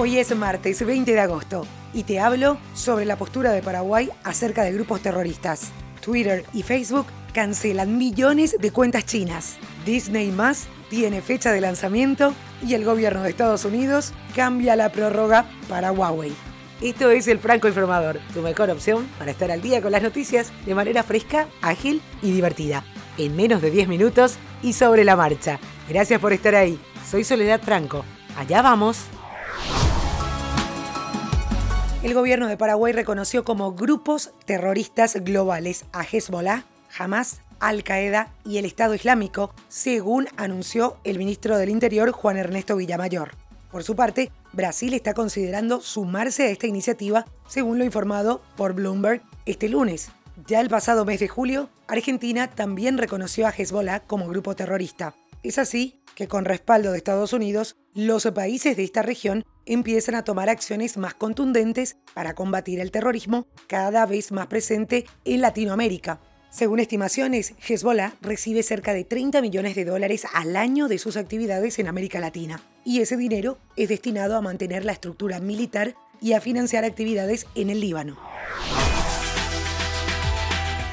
Hoy es martes 20 de agosto y te hablo sobre la postura de Paraguay acerca de grupos terroristas. Twitter y Facebook cancelan millones de cuentas chinas. Disney Más tiene fecha de lanzamiento y el gobierno de Estados Unidos cambia la prórroga para Huawei. Esto es el Franco Informador, tu mejor opción para estar al día con las noticias de manera fresca, ágil y divertida. En menos de 10 minutos y sobre la marcha. Gracias por estar ahí. Soy Soledad Franco. Allá vamos. El gobierno de Paraguay reconoció como grupos terroristas globales a Hezbollah, Hamas, Al-Qaeda y el Estado Islámico, según anunció el ministro del Interior Juan Ernesto Villamayor. Por su parte, Brasil está considerando sumarse a esta iniciativa, según lo informado por Bloomberg este lunes. Ya el pasado mes de julio, Argentina también reconoció a Hezbollah como grupo terrorista. Es así que con respaldo de Estados Unidos, los países de esta región empiezan a tomar acciones más contundentes para combatir el terrorismo cada vez más presente en Latinoamérica. Según estimaciones, Hezbollah recibe cerca de 30 millones de dólares al año de sus actividades en América Latina, y ese dinero es destinado a mantener la estructura militar y a financiar actividades en el Líbano.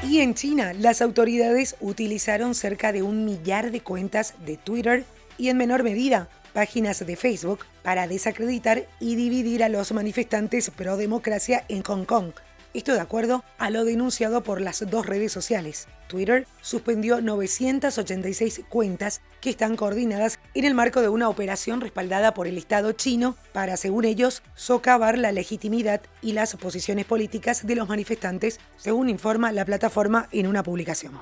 Y en China, las autoridades utilizaron cerca de un millar de cuentas de Twitter y en menor medida páginas de Facebook para desacreditar y dividir a los manifestantes pro democracia en Hong Kong. Esto de acuerdo a lo denunciado por las dos redes sociales. Twitter suspendió 986 cuentas que están coordinadas en el marco de una operación respaldada por el Estado chino para, según ellos, socavar la legitimidad y las posiciones políticas de los manifestantes, según informa la plataforma en una publicación.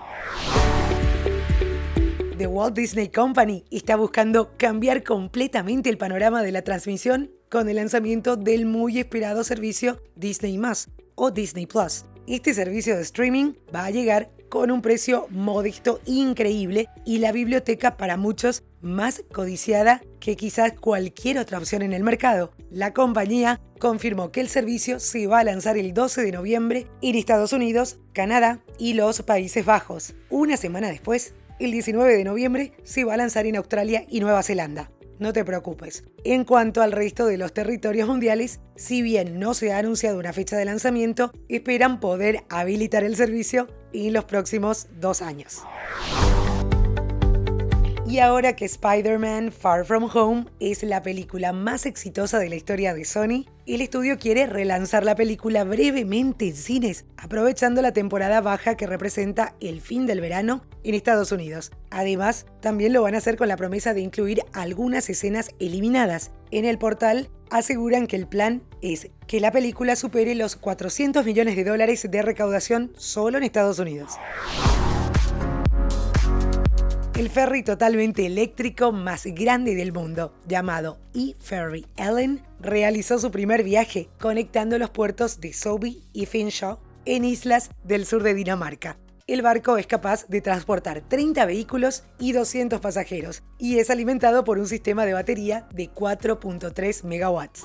The Walt Disney Company está buscando cambiar completamente el panorama de la transmisión con el lanzamiento del muy esperado servicio Disney Plus o Disney Plus. Este servicio de streaming va a llegar con un precio modesto increíble y la biblioteca para muchos más codiciada que quizás cualquier otra opción en el mercado. La compañía confirmó que el servicio se va a lanzar el 12 de noviembre en Estados Unidos, Canadá y los Países Bajos. Una semana después, el 19 de noviembre se va a lanzar en Australia y Nueva Zelanda. No te preocupes. En cuanto al resto de los territorios mundiales, si bien no se ha anunciado una fecha de lanzamiento, esperan poder habilitar el servicio en los próximos dos años. Y ahora que Spider-Man Far From Home es la película más exitosa de la historia de Sony, el estudio quiere relanzar la película brevemente en cines, aprovechando la temporada baja que representa el fin del verano en Estados Unidos. Además, también lo van a hacer con la promesa de incluir algunas escenas eliminadas. En el portal aseguran que el plan es que la película supere los 400 millones de dólares de recaudación solo en Estados Unidos. El ferry totalmente eléctrico más grande del mundo, llamado E-Ferry Ellen, realizó su primer viaje conectando los puertos de Sobi y Finshaw en islas del sur de Dinamarca. El barco es capaz de transportar 30 vehículos y 200 pasajeros y es alimentado por un sistema de batería de 4.3 megawatts.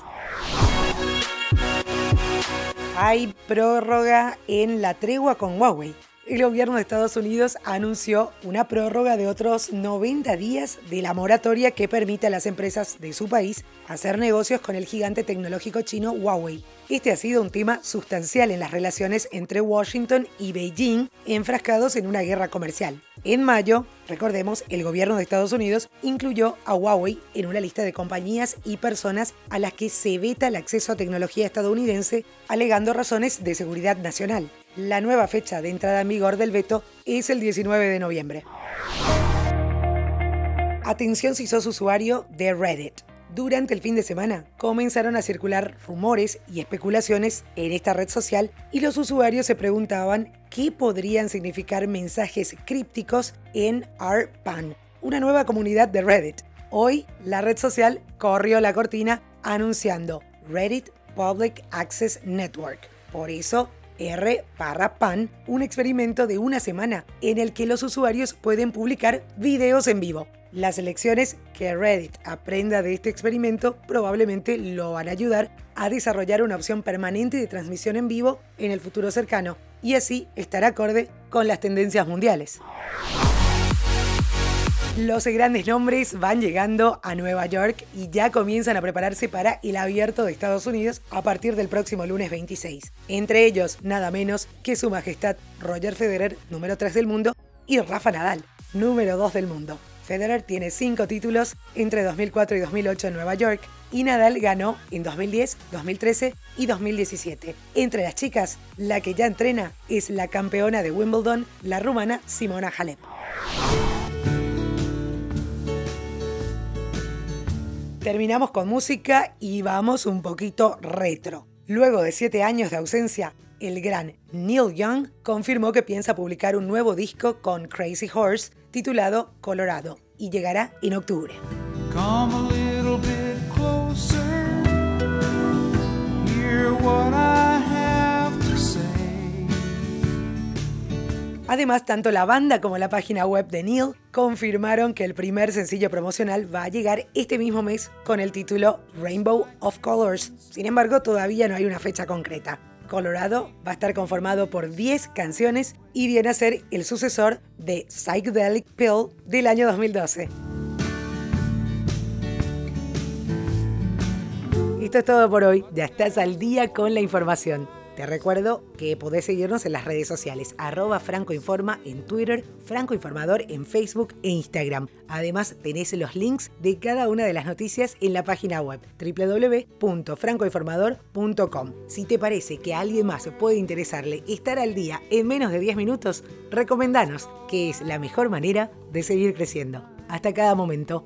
Hay prórroga en la tregua con Huawei el gobierno de Estados Unidos anunció una prórroga de otros 90 días de la moratoria que permite a las empresas de su país hacer negocios con el gigante tecnológico chino Huawei. Este ha sido un tema sustancial en las relaciones entre Washington y Beijing, enfrascados en una guerra comercial. En mayo, recordemos, el gobierno de Estados Unidos incluyó a Huawei en una lista de compañías y personas a las que se veta el acceso a tecnología estadounidense, alegando razones de seguridad nacional. La nueva fecha de entrada en vigor del veto es el 19 de noviembre. Atención si sos usuario de Reddit. Durante el fin de semana comenzaron a circular rumores y especulaciones en esta red social y los usuarios se preguntaban qué podrían significar mensajes crípticos en ARPAN, una nueva comunidad de Reddit. Hoy la red social corrió la cortina anunciando Reddit Public Access Network. Por eso R para PAN, un experimento de una semana en el que los usuarios pueden publicar videos en vivo. Las lecciones que Reddit aprenda de este experimento probablemente lo van a ayudar a desarrollar una opción permanente de transmisión en vivo en el futuro cercano y así estar acorde con las tendencias mundiales. Los grandes nombres van llegando a Nueva York y ya comienzan a prepararse para el abierto de Estados Unidos a partir del próximo lunes 26. Entre ellos, nada menos que su majestad Roger Federer, número 3 del mundo, y Rafa Nadal, número 2 del mundo. Federer tiene 5 títulos entre 2004 y 2008 en Nueva York y Nadal ganó en 2010, 2013 y 2017. Entre las chicas, la que ya entrena es la campeona de Wimbledon, la rumana Simona Halep. Terminamos con música y vamos un poquito retro. Luego de siete años de ausencia, el gran Neil Young confirmó que piensa publicar un nuevo disco con Crazy Horse titulado Colorado y llegará en octubre. Además, tanto la banda como la página web de Neil confirmaron que el primer sencillo promocional va a llegar este mismo mes con el título Rainbow of Colors. Sin embargo, todavía no hay una fecha concreta. Colorado va a estar conformado por 10 canciones y viene a ser el sucesor de Psychedelic Pill del año 2012. Esto es todo por hoy. Ya estás al día con la información. Te recuerdo que podés seguirnos en las redes sociales, arroba francoinforma en Twitter, francoinformador en Facebook e Instagram. Además, tenés los links de cada una de las noticias en la página web www.francoinformador.com. Si te parece que a alguien más puede interesarle estar al día en menos de 10 minutos, recomendanos, que es la mejor manera de seguir creciendo. Hasta cada momento.